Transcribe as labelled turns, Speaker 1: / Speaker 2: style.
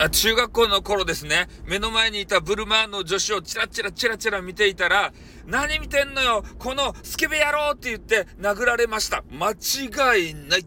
Speaker 1: あ中学校の頃ですね、目の前にいたブルマーの女子をチラチラチラチラ見ていたら、何見てんのよこのスケベ野郎って言って殴られました。間違いない。